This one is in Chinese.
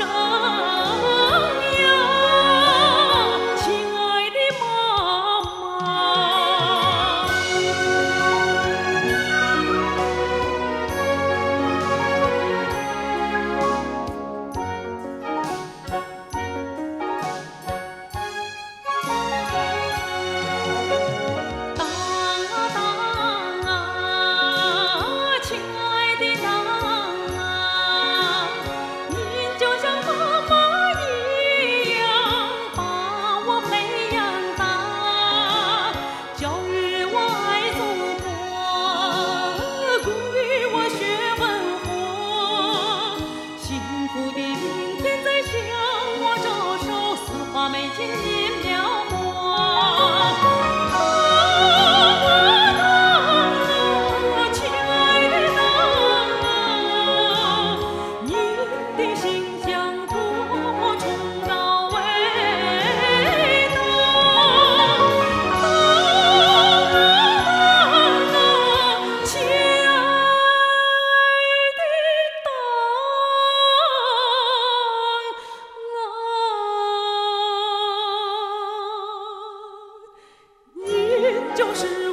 show. 就是